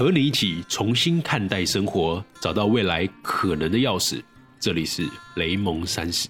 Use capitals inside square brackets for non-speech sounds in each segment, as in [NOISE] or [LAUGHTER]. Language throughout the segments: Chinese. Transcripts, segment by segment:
和你一起重新看待生活，找到未来可能的钥匙。这里是雷蒙三十。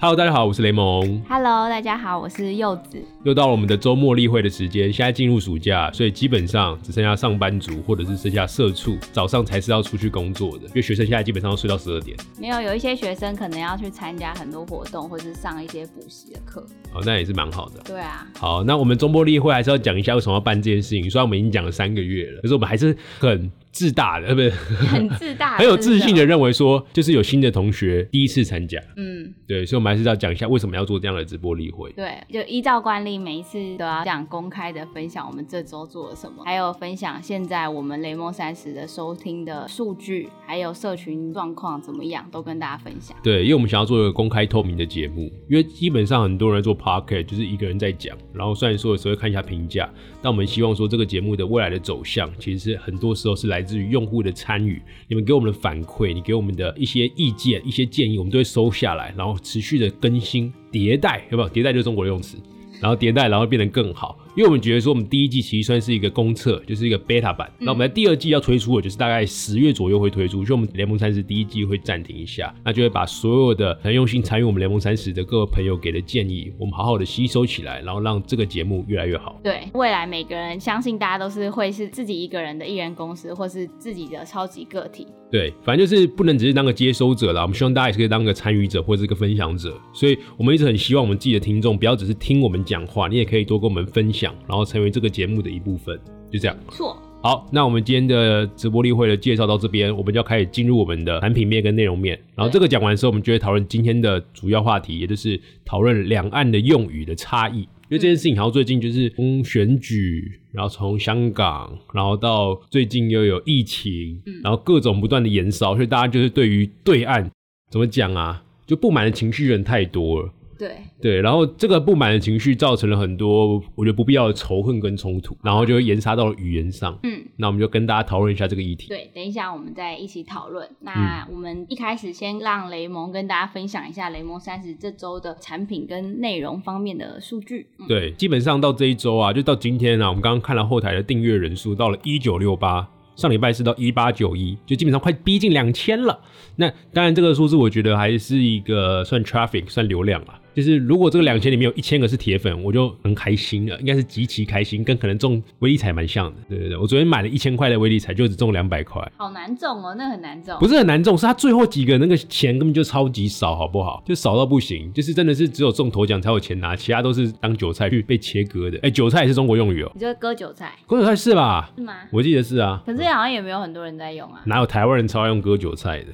Hello，大家好，我是雷蒙。Hello，大家好，我是柚子。又到了我们的周末例会的时间，现在进入暑假，所以基本上只剩下上班族或者是剩下社畜，早上才是要出去工作的，因为学生现在基本上都睡到十二点。没有，有一些学生可能要去参加很多活动，或是上一些补习的课。哦，那也是蛮好的。对啊，好，那我们周末例会还是要讲一下为什么要办这件事情。虽然我们已经讲了三个月了，可是我们还是很自大的，呃，[LAUGHS] 不是很自大，[LAUGHS] 很有自信的认为说，就是有新的同学第一次参加，嗯，对，所以我们还是要讲一下为什么要做这样的直播例会。对，就依照惯例，每一次都要这样公开的分享我们这周做了什么，还有分享现在我们雷蒙三十的收听的数据，还有社群状况怎么样，都跟大家分享。对，因为我们想要做一个公开透明的节目，因为基本上很多人做 podcast 就是一个人在讲，然后虽然说有时候会看一下评价，但我们希望说这个节目的未来的走向，其实是很多时候是来来自于用户的参与，你们给我们的反馈，你给我们的一些意见、一些建议，我们都会收下来，然后持续的更新迭代，有没有？迭代就是中国的用词。然后迭代，然后变得更好，因为我们觉得说，我们第一季其实算是一个公测，就是一个 beta 版。那我们在第二季要推出的，就是大概十月左右会推出，所以我们联盟三十第一季会暂停一下，那就会把所有的很用心参与我们联盟三十的各位朋友给的建议，我们好好的吸收起来，然后让这个节目越来越好。对未来每个人，相信大家都是会是自己一个人的艺人公司，或是自己的超级个体。对，反正就是不能只是当个接收者啦，我们希望大家也是可以当个参与者或者是个分享者。所以我们一直很希望我们自己的听众不要只是听我们讲话，你也可以多跟我们分享，然后成为这个节目的一部分。就这样。错，好，那我们今天的直播例会的介绍到这边，我们就要开始进入我们的产品面跟内容面。然后这个讲完之后，我们就会讨论今天的主要话题，也就是讨论两岸的用语的差异。因为这件事情然后最近就是从选举，然后从香港，然后到最近又有疫情，然后各种不断的延烧，所以大家就是对于对岸怎么讲啊，就不满的情绪人太多了。对，对，然后这个不满的情绪造成了很多我觉得不必要的仇恨跟冲突，然后就会延杀到了语言上。嗯，那我们就跟大家讨论一下这个议题。对，等一下我们再一起讨论。那我们一开始先让雷蒙跟大家分享一下雷蒙三十这周的产品跟内容方面的数据。嗯，对，基本上到这一周啊，就到今天啊，我们刚刚看了后台的订阅人数到了一九六八，上礼拜是到一八九一，就基本上快逼近两千了。那当然，这个数字我觉得还是一个算 traffic 算流量啦。就是如果这个两千里面有一千个是铁粉，我就很开心了，应该是极其开心，跟可能中威力彩蛮像的。对对对，我昨天买了一千块的威力彩，就只中两百块。好难中哦，那很难中。不是很难中，是他最后几个那个钱根本就超级少，好不好？就少到不行，就是真的是只有中头奖才有钱拿，其他都是当韭菜去被切割的。哎、韭菜也是中国用语哦、你就割韭菜割韭菜是吧？是吗？我记得是啊，可是好像也没有很多人在用啊。哪有台湾人超爱用割韭菜的？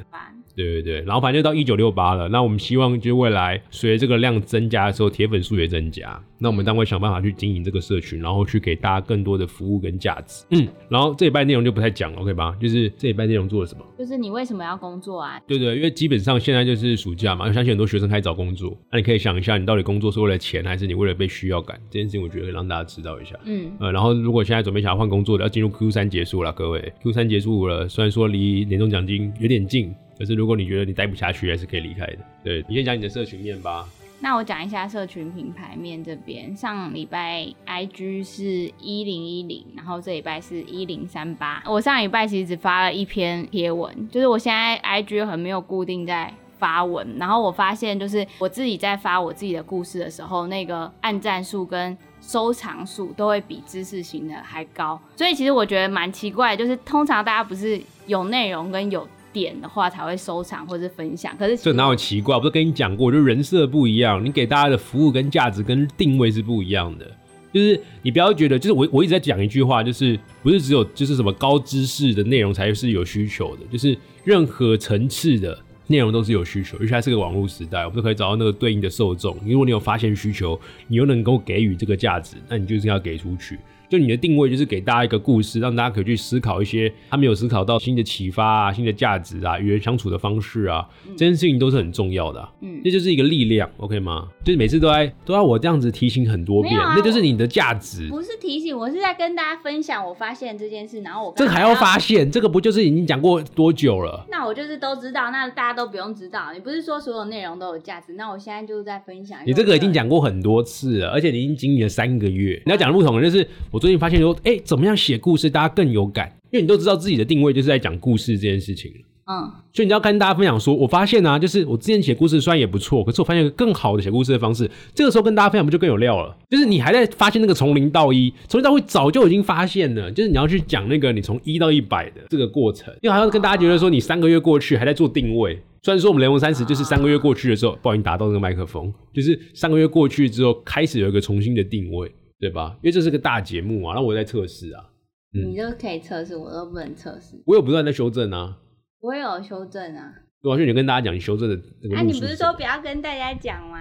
烦对对对，然后反正就到一九六八了。那我们希望就未来随着这个量增加的时候，铁粉数也增加。那我们当然会想办法去经营这个社群，然后去给大家更多的服务跟价值。嗯，然后这一半内容就不太讲了，OK 吧？就是这一半内容做了什么？就是你为什么要工作啊？对对，因为基本上现在就是暑假嘛，我相信很多学生开始找工作。那你可以想一下，你到底工作是为了钱，还是你为了被需要感？这件事情我觉得可以让大家知道一下。嗯，呃，然后如果现在准备想要换工作的，要进入 Q 三结束了，各位 Q 三结束了，虽然说离年终奖金有点近，可是如果你觉得你待不下去，还是可以离开的。对你先讲你的社群面吧。那我讲一下社群品牌面这边，上礼拜 IG 是一零一零，然后这礼拜是一零三八。我上礼拜其实只发了一篇贴文，就是我现在 IG 很没有固定在发文，然后我发现就是我自己在发我自己的故事的时候，那个按赞数跟收藏数都会比知识型的还高，所以其实我觉得蛮奇怪，就是通常大家不是有内容跟有点的话才会收藏或是分享，可是这哪有奇怪？我不是跟你讲过，就人设不一样，你给大家的服务跟价值跟定位是不一样的。就是你不要觉得，就是我我一直在讲一句话，就是不是只有就是什么高知识的内容才是有需求的，就是任何层次的内容都是有需求，尤其它是个网络时代，我们都可以找到那个对应的受众。如果你有发现需求，你又能够给予这个价值，那你就是要给出去。就你的定位就是给大家一个故事，让大家可以去思考一些他没有思考到新的启发啊、新的价值啊、与人相处的方式啊，这件事情都是很重要的、啊。嗯这就是一个力量，OK 吗？就是每次都在都要我这样子提醒很多遍，啊那就是你的价值。不是提醒，我是在跟大家分享我发现这件事，然后我这个还要发现，这个不就是已经讲过多久了？那我就是都知道，那大家都不用知道。你不是说所有内容都有价值？那我现在就是在分享。你这个已经讲过很多次了，而且你已经经历了三个月。你要讲的不同的就是，我最近发现说，哎、怎么样写故事大家更有感？因为你都知道自己的定位就是在讲故事这件事情。嗯，所以你要跟大家分享说，我发现啊，就是我之前写故事虽然也不错，可是我发现一个更好的写故事的方式。这个时候跟大家分享不就更有料了？就是你还在发现那个从零到一，从零到一早就已经发现了，就是你要去讲那个你从一到一百的这个过程，因为好像跟大家觉得说你三个月过去还在做定位。虽然说我们雷蒙三十就是三个月过去的时候，不小心打到那个麦克风，就是三个月过去之后开始有一个重新的定位，对吧？因为这是个大节目啊，然后我在测试啊，嗯你就可以测试，我都不能测试。我有不断在修正啊。我有修正啊。对啊，就你跟大家讲你修正的那个啊，你不是说不要跟大家讲吗？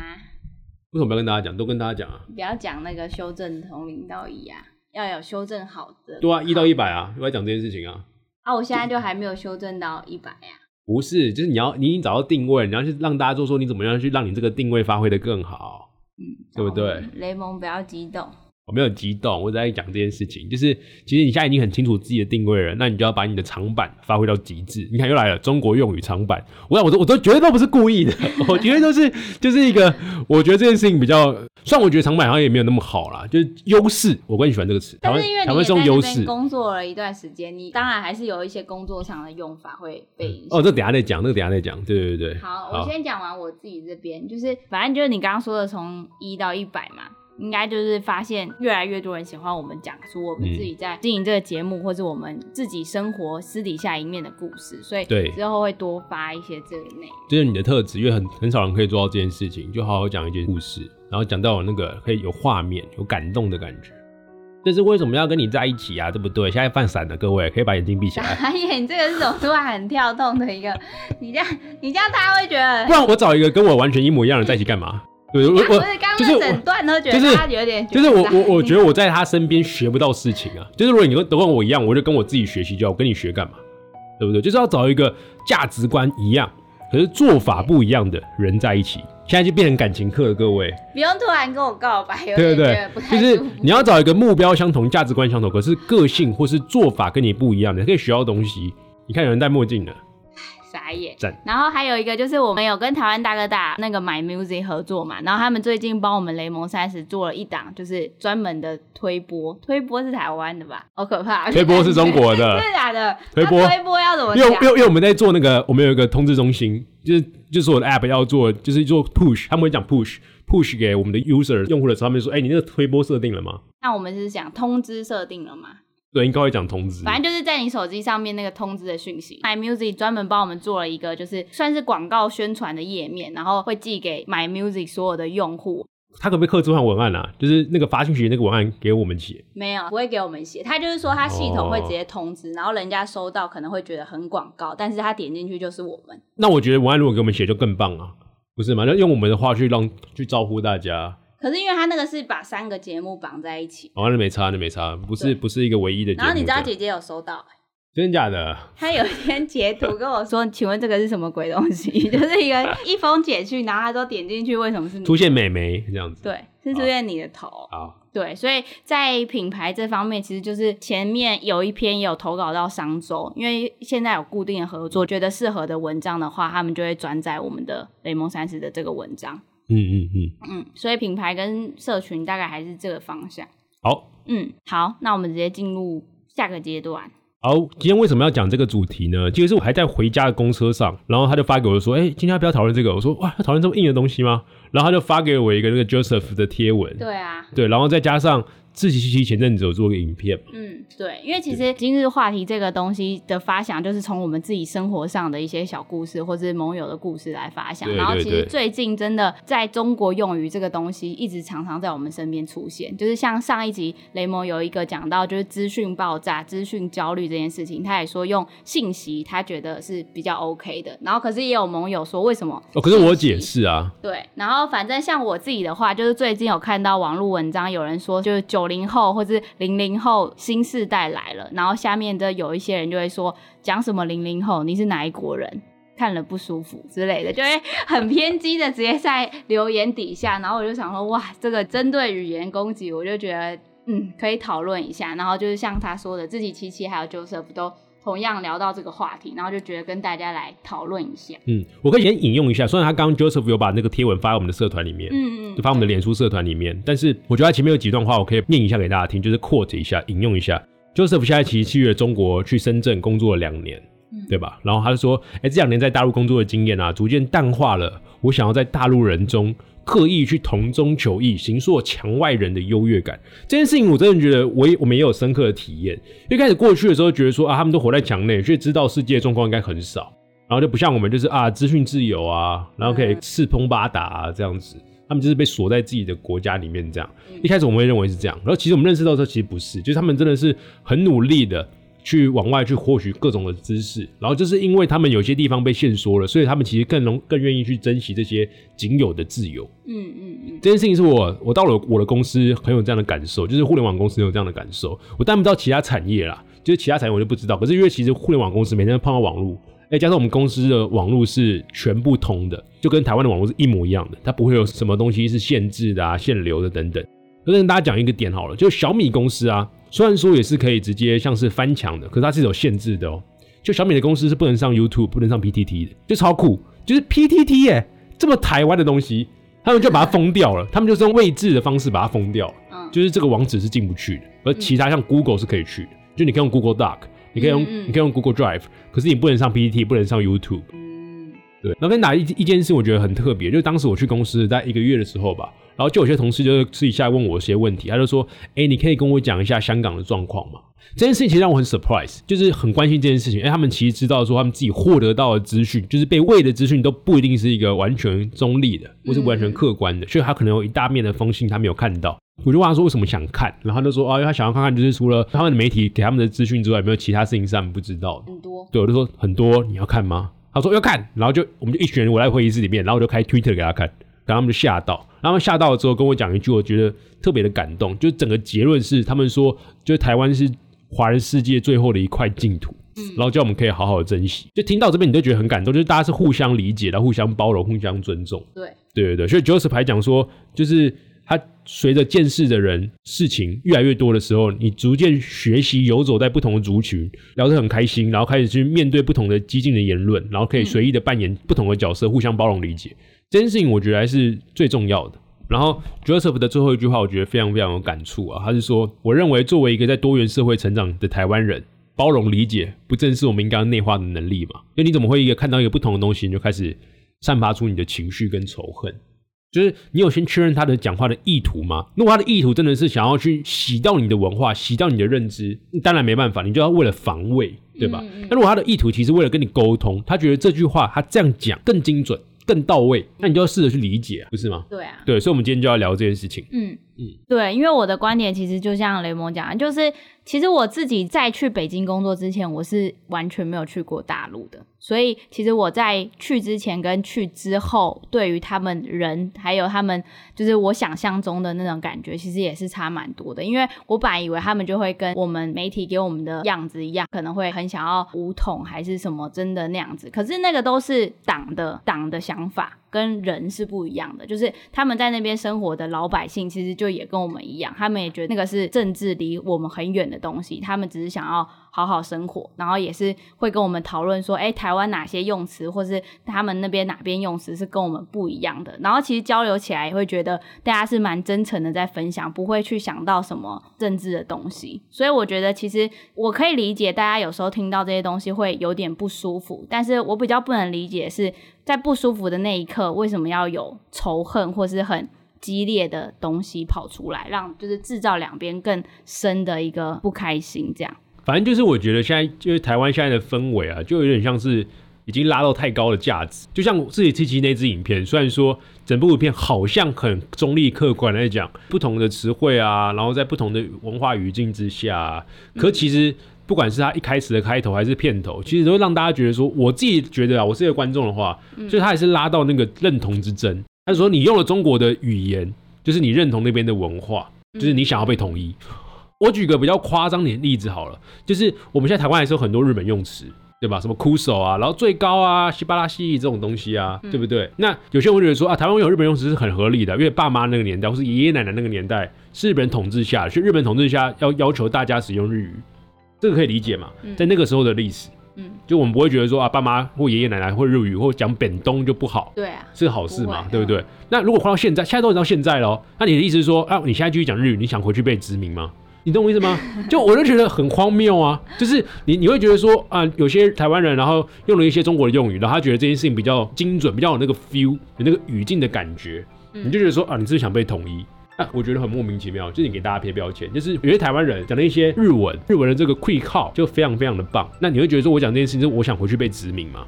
为什么不要跟大家讲？都跟大家讲啊。不要讲那个修正从零到一啊，要有修正好的。对啊，一到一百啊，我要讲这件事情啊。啊，我现在就还没有修正到一百呀。不是，就是你要你已经找到定位，你要去让大家做说你怎么样去让你这个定位发挥的更好。嗯，对不对雷蒙不要激动。我没有激动，我在讲这件事情，就是其实你现在已经很清楚自己的定位了，那你就要把你的长板发挥到极致。你看又来了，中国用语长板，我想我都我都绝对都不是故意的，我觉得都是就是一个，我觉得这件事情比较，虽然我觉得长板好像也没有那么好啦，就是优势，我更喜欢这个词。台湾但是因为台湾是用优势。边工作了一段时间，你当然还是有一些工作上的用法会被影响。哦，这等下再讲，那个等下再讲。对对对对。好，我先讲完我自己这边，就是反正就是你刚刚说的从一到一百嘛，应该就是发现越来越多人喜欢我们讲述我们嗯自己在经营这个节目，或者我们自己生活私底下一面的故事，所以对之后会多发一些这个内容。这是你的特质，因为很很少人可以做到这件事情，就好好讲一件故事，然后讲到有那个可以有画面、有感动的感觉。这是为什么要跟你在一起啊？对不对？现在犯闪了，各位可以把眼睛闭起来，傻眼，你这个是种突然很跳动的一个，你这样你这样大家会觉得不然我找一个跟我完全一模一样的人在一起干嘛？对，我不我是刚就是我刚整段都觉得他有点就是我我我觉得我在他身边学不到事情啊。就是如果你都跟我一样，我就跟我自己学习就好，我跟你学干嘛？对不对？就是要找一个价值观一样，可是做法不一样的人在一起。现在就变成感情课了，各位。不用突然跟我告白，有对对对就是。你要找一个目标相同、价值观相同，可是个性或是做法跟你不一样的，可以学到东西。你看有人戴墨镜了，傻眼。然后还有一个就是我们有跟台湾大哥大那个 My Music 合作嘛，然后他们最近帮我们雷蒙三十做了一档，就是专门的推播，推播是台湾的吧？好可怕！推播是中国的 [LAUGHS] 真的假的？推播推播要怎么讲因为因？为因为我们在做那个，我们有一个通知中心，就是就是我的 app 要做，就是做 push，他们会讲 push push 给我们的 user 用户的时候，他们说，哎、你那个推播设定了吗？那我们是讲通知设定了吗？对，应该会讲通知。反正就是在你手机上面那个通知的讯息，My Music 专门帮我们做了一个，就是算是广告宣传的页面，然后会寄给 My Music 所有的用户。他可不可以刻制化文案啊？就是那个发讯息那个文案给我们写。没有，不会给我们写。他就是说，他系统会直接通知，然后人家收到可能会觉得很广告，但是他点进去就是我们。那我觉得文案如果给我们写就更棒啊，不是吗？那用我们的话去让去招呼大家，可是因为他那个是把三个节目绑在一起，哦，那没差，那没差，不是不是一个唯一的节目。然后你知道姐姐有收到，真的假的？她有一天截图跟我说：“请问这个是什么鬼东西？” [LAUGHS] 就是一个一封简讯，然后她说点进去为什么是你？出现美眉这样子。对，是出现你的头。好，对，所以在品牌这方面，其实就是前面有一篇也有投稿到商周，因为现在有固定的合作，觉得适合的文章的话，他们就会转载我们的雷蒙三十的这个文章。嗯嗯嗯，嗯，所以品牌跟社群大概还是这个方向。好。嗯，好，那我们直接进入下个阶段。好，今天为什么要讲这个主题呢？其实是我还在回家的公车上，然后他就发给我说：“哎、今天要不要讨论这个？”我说：“哇，要讨论这么硬的东西吗？”然后他就发给我一个那个 Joseph 的贴文，对啊，对，然后再加上自己其实前阵子有做个影片嘛，嗯，对，因为其实今日话题这个东西的发想，就是从我们自己生活上的一些小故事，或是盟友的故事来发想。然后其实最近真的在中国用于这个东西，一直常常在我们身边出现。就是像上一集雷蒙有一个讲到，就是资讯爆炸、资讯焦虑这件事情，他也说用信息，他觉得是比较 OK 的。然后可是也有盟友说，为什么？哦，可是我解释啊，对，然后反正像我自己的话，就是最近有看到网络文章，有人说就是九九零后或是零零后新世代来了，然后下面的有一些人就会说讲什么零零后，你是哪一国人？看了不舒服之类的，就会很偏激的直接在留言底下，然后我就想说，哇，这个针对语言攻击，我就觉得嗯可以讨论一下。然后就是像他说的，自己七七还有 Joseph 都同样聊到这个话题，然后就觉得跟大家来讨论一下。嗯，我可以先引用一下，虽然他刚刚 Joseph 有把那个贴文发在我们的社团里面，嗯嗯，就发我们的脸书社团里面，但是我觉得他前面有几段话，我可以念一下给大家听，就是 quote 一下，引用一下。Joseph 现在其实去中国去深圳工作了两年，对吧？然后他就说，哎，这两年在大陆工作的经验啊，逐渐淡化了我想要在大陆人中。刻意去同中求异，形塑墙外人的优越感，这件事情我真的觉得我也我们也有深刻的体验。一开始过去的时候，觉得说啊，他们都活在墙内，却知道世界状况应该很少，然后就不像我们，就是啊，资讯自由啊，然后可以四通八达啊这样子。他们就是被锁在自己的国家里面这样。一开始我们会认为是这样，然后其实我们认识到时候，其实不是，就是他们真的是很努力的。去往外去获取各种的知识，然后就是因为他们有些地方被限缩了，所以他们其实更容更愿意去珍惜这些仅有的自由。嗯嗯嗯，这件事情是我我到了我的公司很有这样的感受，就是互联网公司有这样的感受。我但不知道其他产业啦，就是其他产业我就不知道。可是因为其实互联网公司每天碰到网络，哎，加上我们公司的网络是全部通的，就跟台湾的网络是一模一样的，它不会有什么东西是限制的啊、限流的等等。我跟大家讲一个点好了，就小米公司啊。虽然说也是可以直接像是翻墙的，可是它是有限制的哦。就小米的公司是不能上 YouTube，不能上 PTT 的，就超酷。就是 PTT 耶，这么台湾的东西，他们就把它封掉了。他们就是用位置的方式把它封掉。嗯，就是这个网址是进不去的，而其他像 Google 是可以去的。就你可以用 Google Doc，你可以用你可以用 Google Drive，可是你不能上 PTT，不能上 YouTube。嗯，对。然后跟哪一一件事我觉得很特别，就是当时我去公司在一个月的时候吧。然后就有些同事就私底下问我一些问题，他就说：“哎，你可以跟我讲一下香港的状况吗？”这件事情其实让我很 surprise，就是很关心这件事情。哎，他们其实知道说他们自己获得到的资讯，就是被喂的资讯都不一定是一个完全中立的，或是完全客观的，所以他可能有一大面的封信他没有看到。我就问他说为什么想看，然后他就说：“啊，因为他想要看看，就是除了他们的媒体给他们的资讯之外，有没有其他事情是他们不知道的。”很多。对，我就说很多，你要看吗？他说要看，然后就我们就一群人我在会议室里面，然后我就开 Twitter 给他看。然后他们就吓到，然后吓到了之后跟我讲一句，我觉得特别的感动。就整个结论是，他们说，就是台湾是华人世界最后的一块净土，然后叫我们可以好好的珍惜。就听到这边，你就觉得很感动，就是大家是互相理解的，互相包容，互相尊重。对，对对对。所以 Joseph 还讲说，就是他随着见识的人事情越来越多的时候，你逐渐学习游走在不同的族群，聊得很开心，然后开始去面对不同的激进的言论，然后可以随意的扮演不同的角色，互相包容理解。这件事情我觉得还是最重要的。然后 Joseph 的最后一句话，我觉得非常非常有感触啊。他是说：“我认为作为一个在多元社会成长的台湾人，包容理解，不正是我们应该内化的能力吗？因为你怎么会一个看到一个不同的东西，你就开始散发出你的情绪跟仇恨？就是你有先确认他的讲话的意图吗？如果他的意图真的是想要去洗掉你的文化，洗掉你的认知，当然没办法，你就要为了防卫，对吧？那如果他的意图其实为了跟你沟通，他觉得这句话他这样讲更精准。”更到位，那你就要试着去理解，不是吗？对啊，对，所以，我们今天就要聊这件事情。嗯嗯，对，因为我的观点其实就像雷蒙讲，就是。其实我自己在去北京工作之前，我是完全没有去过大陆的，所以其实我在去之前跟去之后，对于他们人还有他们，就是我想象中的那种感觉，其实也是差蛮多的。因为我本来以为他们就会跟我们媒体给我们的样子一样，可能会很想要武统还是什么真的那样子，可是那个都是党的党的想法。跟人是不一样的，就是他们在那边生活的老百姓，其实就也跟我们一样，他们也觉得那个是政治离我们很远的东西，他们只是想要。好好生活，然后也是会跟我们讨论说，哎，台湾哪些用词，或是他们那边哪边用词是跟我们不一样的。然后其实交流起来也会觉得大家是蛮真诚的在分享，不会去想到什么政治的东西。所以我觉得其实我可以理解大家有时候听到这些东西会有点不舒服，但是我比较不能理解是在不舒服的那一刻为什么要有仇恨或是很激烈的东西跑出来，让就是制造两边更深的一个不开心这样。反正就是我觉得现在就是台湾现在的氛围啊，就有点像是已经拉到太高的价值。就像自己七七那支影片，虽然说整部影片好像很中立客观来讲，不同的词汇啊，然后在不同的文化语境之下，可其实不管是他一开始的开头还是片头，其实都让大家觉得说，我自己觉得啊，我是一个观众的话，所以他也是拉到那个认同之争。他说你用了中国的语言，就是你认同那边的文化，就是你想要被统一。我举个比较夸张点例子好了，就是我们现在台湾还是有很多日本用词，对吧？什么枯手啊，然后最高啊，西巴拉西这种东西啊，对不对？那有些人会觉得说啊，台湾有日本用词是很合理的，因为爸妈那个年代或是爷爷奶奶那个年代是日本统治下，所以日本统治下要要求大家使用日语，这个可以理解嘛，嗯在那个时候的历史，嗯，就我们不会觉得说啊，爸妈或爷爷奶奶会日语或讲本东就不好，对啊，是好事嘛，对不对？那如果换到现在，现在都到现在了，那你的意思是说啊，你现在继续讲日语，你想回去被殖民吗？你懂我意思吗？[LAUGHS] 就我就觉得很荒谬啊，就是你你会觉得说啊，有些台湾人然后用了一些中国的用语，然后他觉得这件事情比较精准，比较有那个 feel，有那个语境的感觉，嗯你就觉得说啊，你是不是想被统一？啊，我觉得很莫名其妙，就是你给大家贴标签，就是有些台湾人讲了一些日文，日文的这个 quick call 就非常非常的棒。那你会觉得说我讲这件事情，就是我想回去被殖民吗？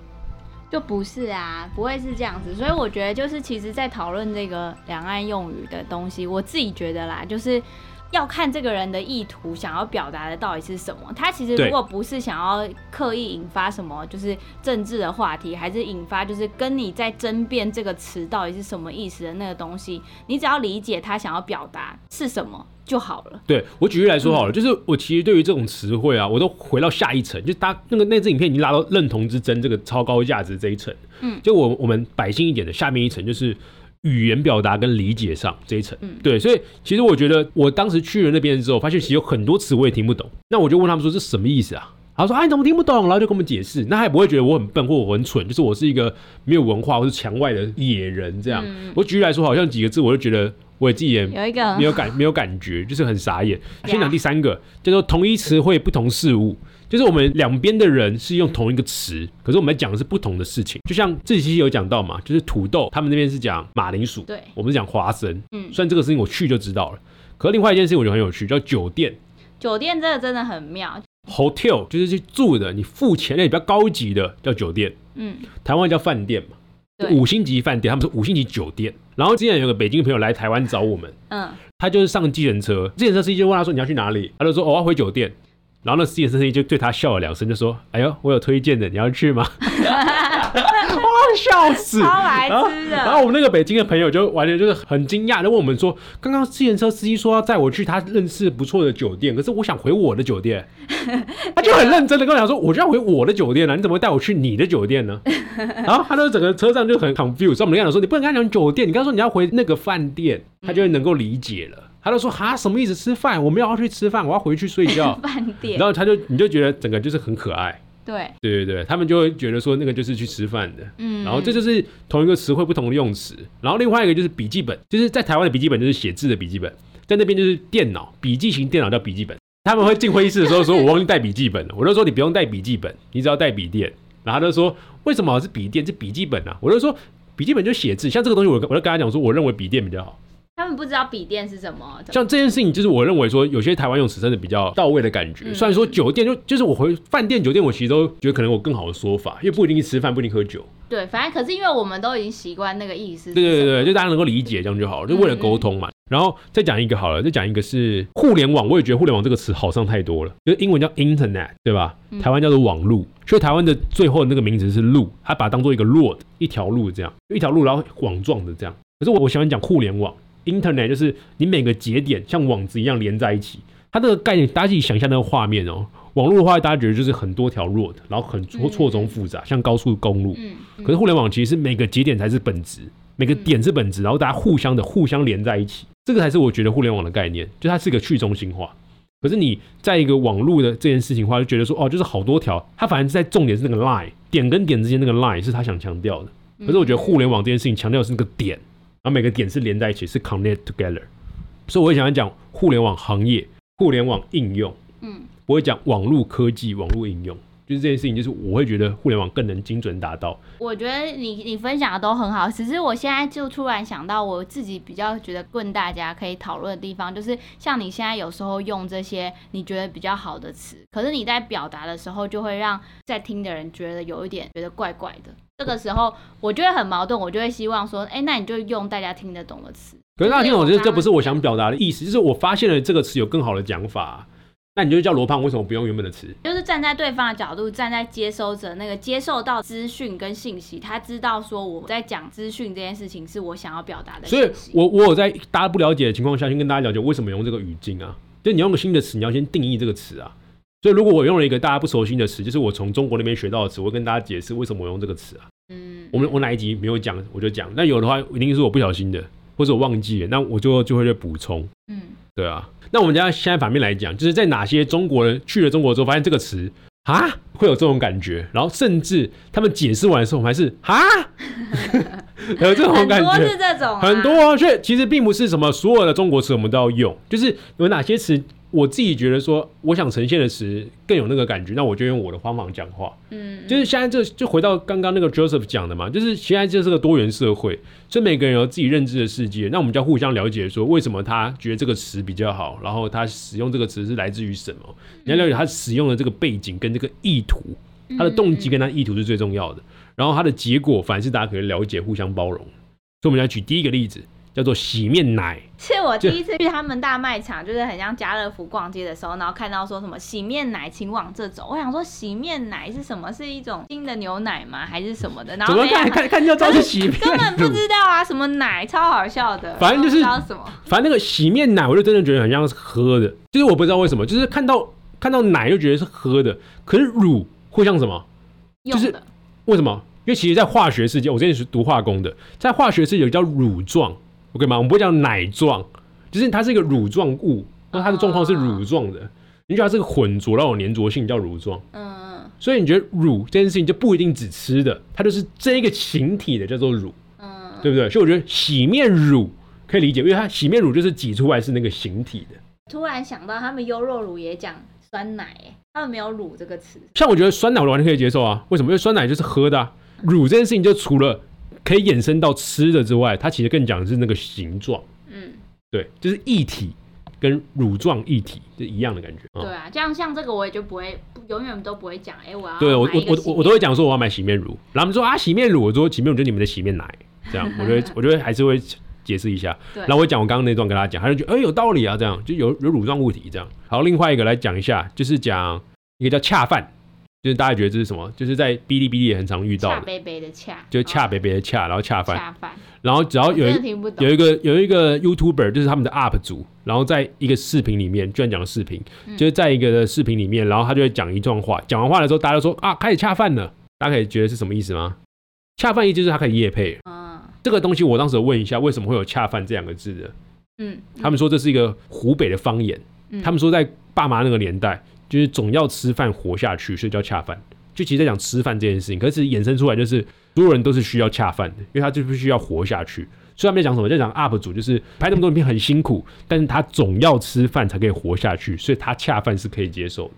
就不是啊，不会是这样子。所以我觉得就是其实，在讨论这个两岸用语的东西，我自己觉得啦，就是。要看这个人的意图，想要表达的到底是什么。他其实如果不是想要刻意引发什么，就是政治的话题，还是引发就是跟你在争辩这个词到底是什么意思的那个东西，你只要理解他想要表达是什么就好了。对我举例来说好了，就是我其实对于这种词汇啊，我都回到下一层，就大那个那支影片已经拉到认同之争这个超高价值这一层，嗯就我我们百姓一点的下面一层就是。语言表达跟理解上这一层，嗯对，所以其实我觉得我当时去了那边之后，发现其实有很多词我也听不懂，那我就问他们说这什么意思啊？他说：“啊，你怎么听不懂？”然后就跟我们解释，那他也不会觉得我很笨或我很蠢，就是我是一个没有文化或是墙外的野人这样。嗯我举例来说，好像几个字，我就觉得我自己也有一个没有感没有感觉，就是很傻眼。[LAUGHS] 先讲第三个，叫做同一词汇不同事物，就是我们两边的人是用同一个词，可是我们在讲的是不同的事情。就像这期有讲到嘛，就是土豆，他们那边是讲马铃薯，对，我们是讲花生。嗯，虽然这个事情我去就知道了，可是另外一件事情我觉得很有趣，叫酒店。酒店这个真的很妙。hotel 就是去住的，你付钱那比较高级的叫酒店，嗯，台湾叫饭店嘛，对五星级饭店，他们是五星级酒店。然后之前有个北京朋友来台湾找我们，嗯，他就是上计程车，计程车司机就问他说你要去哪里，他就说、哦、我要回酒店。然后那私人车司机就对他笑了两声，就说：“哎呦，我有推荐的，你要去吗？” [LAUGHS] 哇，笑死！超白然后，痴然后。我们那个北京的朋友就完全就是很惊讶就问我们说：“刚刚自行车司机说要载我去他认识不错的酒店，可是我想回我的酒店。[LAUGHS] ”他就很认真的跟我讲说：“我就要回我的酒店啊，你怎么会带我去你的酒店呢？” [LAUGHS] 然后他就整个车上就很 confused。所以我们跟他讲说：“你不能跟他讲酒店，你跟他说你要回那个饭店，他就会能够理解了。”他就说：“哈，什么意思？吃饭？我们要去吃饭，我要回去睡觉。[LAUGHS] ”饭店然，后他就你就觉得整个就是很可爱，对，对对对，他们就会觉得说那个就是去吃饭的。嗯，然后这就是同一个词汇不同的用词，然后另外一个就是笔记本，就是在台湾的笔记本就是写字的笔记本，在那边就是电脑，笔记型电脑叫笔记本。他们会进会议室的时候说：“我忘记带笔记本了。”我就说：“你不用带笔记本，你只要带笔电。”然后他就说：“为什么是笔电？是笔记本啊？”我就说：“笔记本就写字，像这个东西我，我就跟他讲说，我认为笔电比较好。他们不知道笔电是什么，怎么像这件事情，就是我认为说，有些台湾用词真的比较到位的感觉。嗯虽然说酒店就就是我回饭店、酒店，我其实都觉得可能有更好的说法，因为不一定吃饭，不一定喝酒。对，反正可是因为我们都已经习惯那个意思，对对对对，就大家能够理解这样就好了，就为了沟通嘛。然后再讲一个好了，再讲一个是互联网，我也觉得互联网这个词好上太多了，就是英文叫 internet，对吧？嗯台湾叫做网路，所以台湾的最后的那个名词是路，它把它当做一个 road，一条路这样，一条路然后网状的这样。可是我我喜欢讲互联网，internet 就是你每个节点像网子一样连在一起，它这个概念大家自己想象那个画面哦。网络的话，大家觉得就是很多条 road，然后很错嗯错综复杂，像高速公路。可是互联网其实是每个节点才是本质，每个点是本质，然后大家互相的互相连在一起，这个才是我觉得互联网的概念，就它是一个去中心化。可是你在一个网络的这件事情的话，就觉得说哦，就是好多条，它反而是在重点是那个 line 点跟点之间那个 line 是他想强调的。可是我觉得互联网这件事情强调的是那个点，然后每个点是连在一起，是 connect together。所以我会想要讲互联网行业、互联网应用，嗯，我会讲网络科技、网络应用。就是这件事情，就是我会觉得互联网更能精准达到。我觉得你你分享的都很好，只是我现在就突然想到，我自己比较觉得问大家可以讨论的地方，就是像你现在有时候用这些你觉得比较好的词，可是你在表达的时候，就会让在听的人觉得有一点觉得怪怪的。这个时候，我就会很矛盾，我就会希望说，哎，那你就用大家听得懂的词。可是大家听懂，这就是这不是我想表达的意思，就是我发现了这个词有更好的讲法，那你就叫罗胖，为什么不用原本的词？就是站在对方的角度，站在接收者那个接受到资讯跟信息，他知道说我在讲资讯这件事情是我想要表达的所以。我我有在大家不了解的情况下，先跟大家了解为什么用这个语境啊。就你用个新的词，你要先定义这个词啊。所以如果我用了一个大家不熟悉的词，就是我从中国那边学到的词，我会跟大家解释为什么我用这个词啊。嗯，我们我哪一集没有讲，我就讲。那有的话，一定是我不小心的，或者我忘记了，那我就就会去补充。嗯。对啊，那我们家现在反面来讲，就是在哪些中国人去了中国之后，发现这个词啊会有这种感觉，然后甚至他们解释完的时候，我们还是啊，[LAUGHS] 有这种很多感觉是这种、啊，很多啊，所以其实并不是什么所有的中国词我们都要用，就是有哪些词我自己觉得说我想呈现的词更有那个感觉，那我就用我的方法讲话。嗯，就是现在这就回到刚刚那个 Joseph 讲的嘛，就是现在这是个多元社会，所以每个人有自己认知的世界，那我们就要互相了解，说为什么他觉得这个词比较好，然后他使用这个词是来自于什么，你要了解他使用的这个背景跟这个意图，他的动机跟他意图是最重要的，然后他的结果反而是大家可以了解、互相包容。所以我们来举第一个例子，叫做洗面奶。是我第一次去他们大卖场，就是很像家乐福逛街的时候，然后看到说什么洗面奶，请往这走。我想说洗面奶是什么？是一种新的牛奶吗？还是什么的？然后怎么看看看就知道是洗面乳，[LAUGHS] 根本不知道啊，什么奶，超好笑的。反正就是什么。反正那个洗面奶，我就真的觉得很像是喝的，就是我不知道为什么，就是看到看到奶就觉得是喝的，可是乳会像什么？就是为什么？因为其实，在化学世界，我之前是读化工的，在化学世界有叫乳状，OK 吗？我们不会讲奶状，就是它是一个乳状物，那它的状况是乳状的，你觉得它是个混浊，然后有粘着性叫乳状，嗯嗯所以你觉得乳这件事情就不一定只吃的，它就是这一个形体的叫做乳，嗯，对不对？所以我觉得洗面乳可以理解，因为它洗面乳就是挤出来是那个形体的。突然想到他们优酪乳也讲酸奶，哎，他们没有乳这个词。像我觉得酸奶我完全可以接受啊，为什么？因为酸奶就是喝的、啊，乳这件事情就除了可以衍生到吃的之外，它其实更讲的是那个形状，嗯，对，就是液体跟乳状液体是一样的感觉。嗯对啊，这样像这个我也就不会，永远都不会讲，哎，我要对我我我我我都会讲说我要买洗面乳，然后他们说啊洗面乳，我说洗面乳就是你们的洗面奶，这样，我觉得 [LAUGHS] 我觉得还是会解释一下。然后我讲我刚刚那段跟他讲，他就觉得哎、有道理啊，这样就有有乳状物体这样。好，另外一个来讲一下，就是讲一个叫恰饭，就是大家觉得这是什么？就是在哔哩哔哩也很常遇到的，恰杯杯的恰，就恰哦北北的恰，然后恰饭，恰饭，然后只要有我一有一个有一个 YouTuber，就是他们的 UP 主，然后在一个视频里面，居然讲视频，嗯。就是在一个的视频里面，然后他就会讲一段话，讲完话的时候，大家都说啊，开始恰饭了，大家可以觉得是什么意思吗？恰饭意思就是他可以夜配嗯。这个东西，我当时有问一下，为什么会有恰饭这两个字的？嗯，他们说这是一个湖北的方言，嗯。他们说在爸妈那个年代，就是总要吃饭活下去，所以叫恰饭。就其实在讲吃饭这件事情，可是衍生出来就是所有人都是需要恰饭的，因为他就必须要活下去。所以他们在讲什么？在讲 UP 主就是拍那么多影片很辛苦，但是他总要吃饭才可以活下去，所以他恰饭是可以接受的。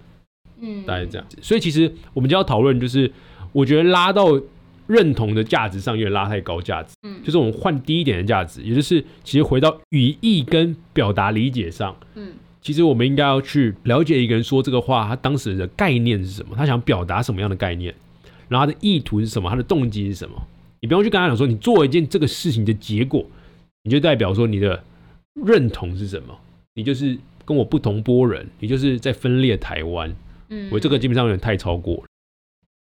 嗯，大概是这样。所以其实我们就要讨论，就是我觉得拉到认同的价值上有点拉太高价值，嗯就是我们换低一点的价值，也就是其实回到语义跟表达理解上，嗯其实我们应该要去了解一个人说这个话，他当时的概念是什么，他想表达什么样的概念，然后他的意图是什么，他的动机是什么。你不用去跟他讲说，你做一件这个事情的结果，你就代表说你的认同是什么，你就是跟我不同波人，你就是在分裂台湾。嗯，我这个基本上有点太超过了。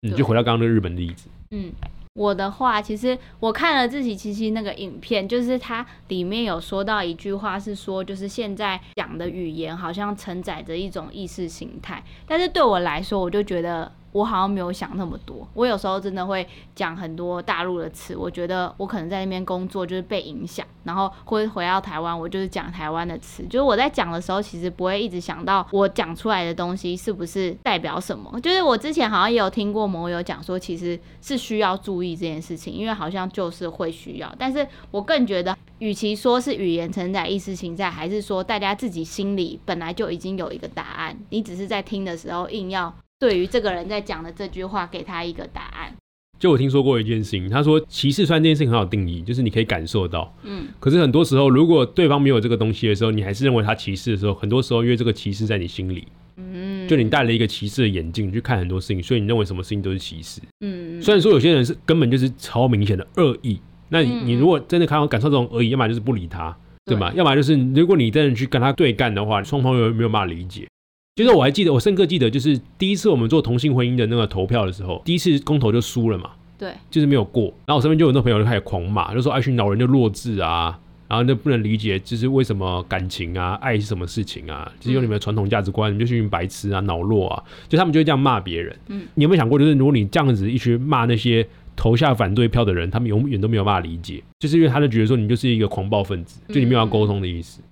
嗯，对就回到刚刚那个日本的例子，嗯，我的话，其实我看了自己七七那个影片，就是它里面有说到一句话，是说就是现在讲的语言好像承载着一种意识形态，但是对我来说，我就觉得我好像没有想那么多。我有时候真的会讲很多大陆的词，我觉得我可能在那边工作就是被影响，然后或者回到台湾，我就是讲台湾的词。就是我在讲的时候，其实不会一直想到我讲出来的东西是不是代表什么。就是我之前好像也有听过某友讲说，其实是需要注意这件事情，因为好像就是会需要。但是我更觉得，与其说是语言承载意识形态，还是说大家自己心里本来就已经有一个答案，你只是在听的时候硬要对于这个人在讲的这句话给他一个答案。就我听说过一件事情，他说歧视虽然这件事情很好定义，就是你可以感受到，嗯可是很多时候如果对方没有这个东西的时候，你还是认为他歧视的时候，很多时候因为这个歧视在你心里，嗯，就你戴了一个歧视的眼镜去看很多事情，所以你认为什么事情都是歧视。嗯虽然说有些人是根本就是超明显的恶意，那你嗯你如果真的看到感受这种恶意，要么就是不理他，对吗？要么就是如果你真的去跟他对干的话，双方又没有办法理解。就是我还记得，我深刻记得，就是第一次我们做同性婚姻的那个投票的时候，第一次公投就输了嘛，对，就是没有过。然后我身边就有很多朋友就开始狂骂，就说爱群老人就弱智啊，然后就不能理解，就是为什么感情啊、爱是什么事情啊，就是用你们的传统价值观，你们就是白痴啊、脑弱啊，就他们就会这样骂别人。嗯，你有没有想过，就是如果你这样子一直骂那些投下反对票的人，他们永远都没有办法理解，就是因为他就觉得说你就是一个狂暴分子，就你没有要沟通的意思。嗯，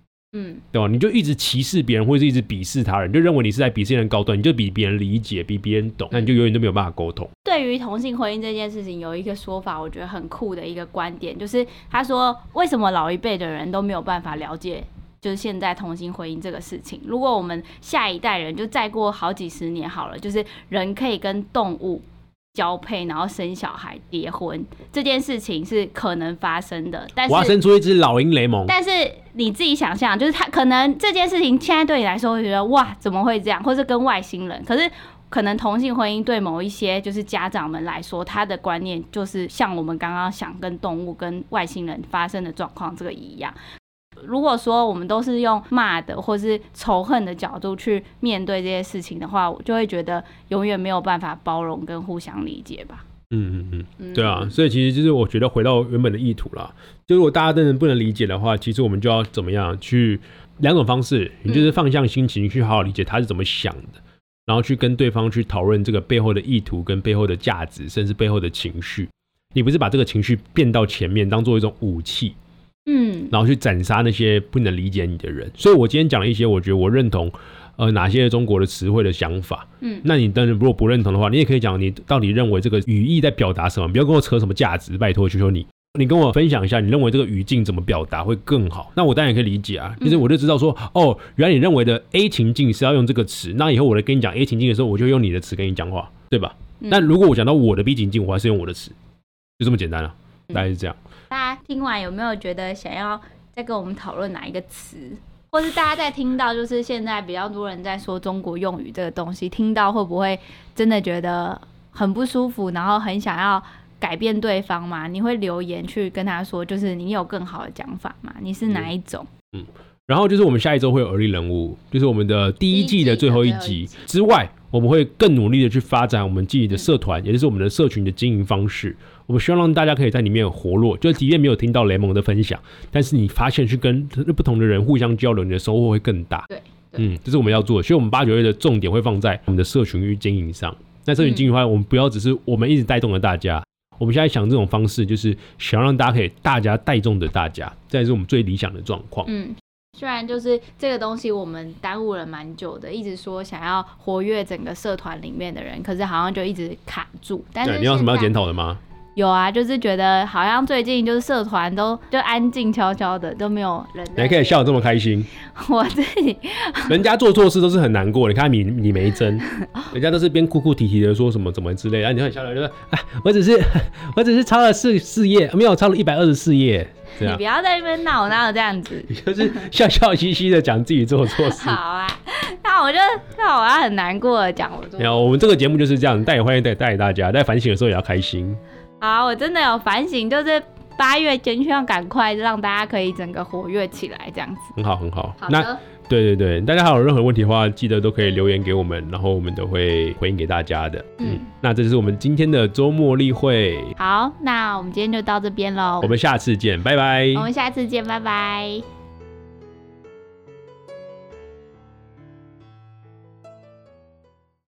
对吧？你就一直歧视别人，或者是一直鄙视他人，就认为你是在比这些人高端，你就比别人理解，比别人懂，那你就永远都没有办法沟通。对于同性婚姻这件事情，有一个说法，我觉得很酷的一个观点，就是他说，为什么老一辈的人都没有办法了解，就是现在同性婚姻这个事情？如果我们下一代人就再过好几十年好了，就是人可以跟动物。交配，然后生小孩、结婚这件事情是可能发生的，但是我要生出一只老鹰雷蒙。但是你自己想象，就是他可能这件事情现在对你来说会觉得哇，怎么会这样，或是跟外星人？可是可能同性婚姻对某一些就是家长们来说，他的观念就是像我们刚刚想跟动物、跟外星人发生的状况这个一样。如果说我们都是用骂的或是仇恨的角度去面对这些事情的话，我就会觉得永远没有办法包容跟互相理解吧。嗯嗯嗯，对啊，所以其实就是我觉得回到原本的意图啦，就如果大家真的不能理解的话，其实我们就要怎么样去两种方式，你就是放下心情去好好理解他是怎么想的，然后去跟对方去讨论这个背后的意图跟背后的价值，甚至背后的情绪。你不是把这个情绪变到前面，当做一种武器。嗯，然后去斩杀那些不能理解你的人。所以我今天讲了一些，我觉得我认同，呃，哪些中国的词汇的想法。嗯，那你当然如果不认同的话，你也可以讲你到底认为这个语义在表达什么，不要跟我扯什么价值，拜托求求你，你跟我分享一下，你认为这个语境怎么表达会更好？那我当然也可以理解啊，就是我就知道说，哦，原来你认为的 A 情境是要用这个词，那以后我来跟你讲 A 情境的时候，我就用你的词跟你讲话，对吧？那如果我讲到我的 B 情境，我还是用我的词，就这么简单了，大概是这样。大家听完有没有觉得想要？再跟我们讨论哪一个词，或是大家在听到就是现在比较多人在说中国用语这个东西，听到会不会真的觉得很不舒服，然后很想要改变对方嘛？你会留言去跟他说，就是你有更好的讲法吗？你是哪一种？嗯，然后就是我们下一周会有而立人物，就是我们的第一季的最后一集之外，我们会更努力的去发展我们自己的社团，也就是我们的社群的经营方式。我们希望让大家可以在里面活络，就即便没有听到雷蒙的分享，但是你发现去跟不同的人互相交流，你的收获会更大。对，嗯，这是我们要做的。所以，我们八九月的重点会放在我们的社群与经营上。那社群经营的话，我们不要只是我们一直带动了大家，我们现在想这种方式，就是想要让大家可以大家带动着大家，这是我们最理想的状况。嗯，虽然就是这个东西我们耽误了蛮久的，一直说想要活跃整个社团里面的人，可是好像就一直卡住。但是你有什么要检讨的吗？有啊，就是觉得好像最近就是社团都就安静悄悄的，都没有人。你还可以笑得这么开心？[LAUGHS] 我自己，人家做错事都是很难过。你 [LAUGHS] 看你你没真，人家都是边哭哭啼啼的说什么怎么之类，然后你很笑来就说，哎，我只是 [LAUGHS] 我只是抄了四四页，没有抄了一百二十四页。你不要在那边闹，哪有这样子？你就是笑笑嘻嘻的讲自己做错事。好啊，那我就那我要很难过的讲我做。没有，我们这个节目就是这样，带也欢迎带带大家，在反省的时候也要开心。好，我真的有反省，就是八月间需要赶快让大家可以整个活跃起来，这样子。很好，很好。好那。对对对，大家还有任何问题的话，记得都可以留言给我们，然后我们都会回应给大家的。嗯，那这就是我们今天的周末例会。好，那我们今天就到这边喽。我们下次见，拜拜。我们下次见，拜拜。